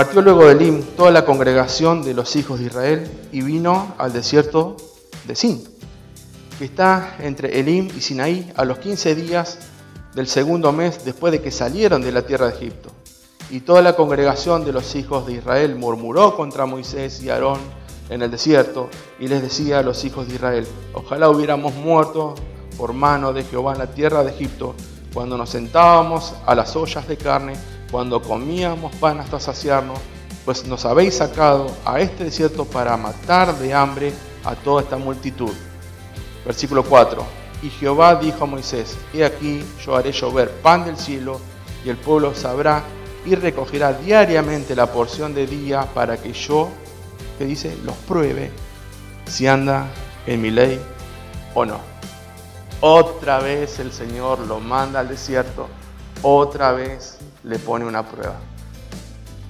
partió luego de Elim toda la congregación de los hijos de Israel y vino al desierto de Sin, que está entre Elim y Sinaí a los 15 días del segundo mes después de que salieron de la tierra de Egipto. Y toda la congregación de los hijos de Israel murmuró contra Moisés y Aarón en el desierto y les decía a los hijos de Israel, ojalá hubiéramos muerto por mano de Jehová en la tierra de Egipto, cuando nos sentábamos a las ollas de carne, cuando comíamos pan hasta saciarnos, pues nos habéis sacado a este desierto para matar de hambre a toda esta multitud. Versículo 4. Y Jehová dijo a Moisés, he aquí yo haré llover pan del cielo, y el pueblo sabrá y recogerá diariamente la porción de día para que yo, que dice, los pruebe si anda en mi ley o no. Otra vez el Señor lo manda al desierto, otra vez le pone una prueba.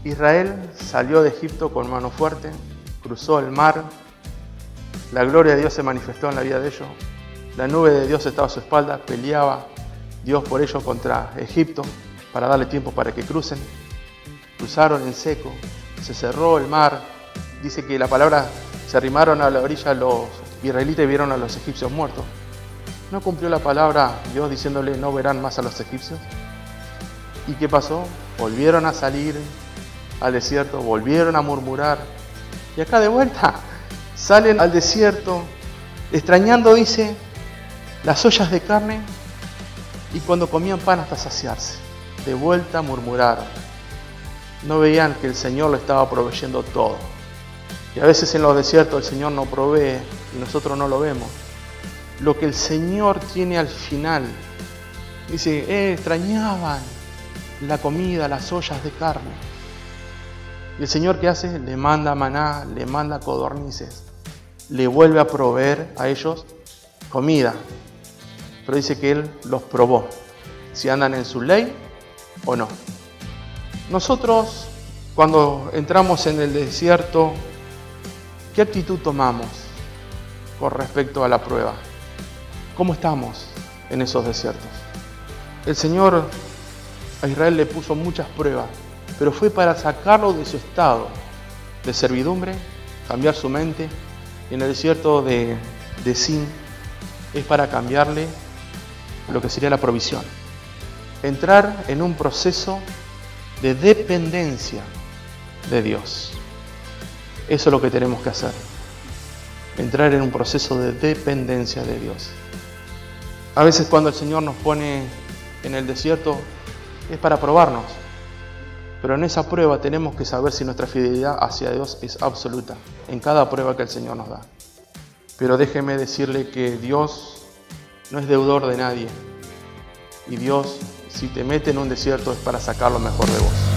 Israel salió de Egipto con mano fuerte, cruzó el mar, la gloria de Dios se manifestó en la vida de ellos, la nube de Dios estaba a su espalda, peleaba Dios por ellos contra Egipto, para darle tiempo para que crucen. Cruzaron en seco, se cerró el mar. Dice que la palabra se arrimaron a la orilla los israelitas y vieron a los egipcios muertos. ¿No cumplió la palabra Dios diciéndole no verán más a los egipcios? ¿Y qué pasó? Volvieron a salir al desierto, volvieron a murmurar. Y acá de vuelta salen al desierto, extrañando, dice, las ollas de carne y cuando comían pan hasta saciarse de vuelta murmuraron. No veían que el Señor lo estaba proveyendo todo. Y a veces en los desiertos el Señor no provee y nosotros no lo vemos. Lo que el Señor tiene al final. Dice, eh, extrañaban la comida, las ollas de carne. Y el Señor ¿qué hace? Le manda maná, le manda codornices. Le vuelve a proveer a ellos comida. Pero dice que Él los probó. Si andan en su ley, o no. Nosotros, cuando entramos en el desierto, ¿qué actitud tomamos con respecto a la prueba? ¿Cómo estamos en esos desiertos? El Señor a Israel le puso muchas pruebas, pero fue para sacarlo de su estado de servidumbre, cambiar su mente. Y en el desierto de, de Sin es para cambiarle lo que sería la provisión entrar en un proceso de dependencia de Dios. Eso es lo que tenemos que hacer. Entrar en un proceso de dependencia de Dios. A veces cuando el Señor nos pone en el desierto es para probarnos. Pero en esa prueba tenemos que saber si nuestra fidelidad hacia Dios es absoluta. En cada prueba que el Señor nos da. Pero déjeme decirle que Dios no es deudor de nadie. Y Dios si te mete en un desierto es para sacar lo mejor de vos.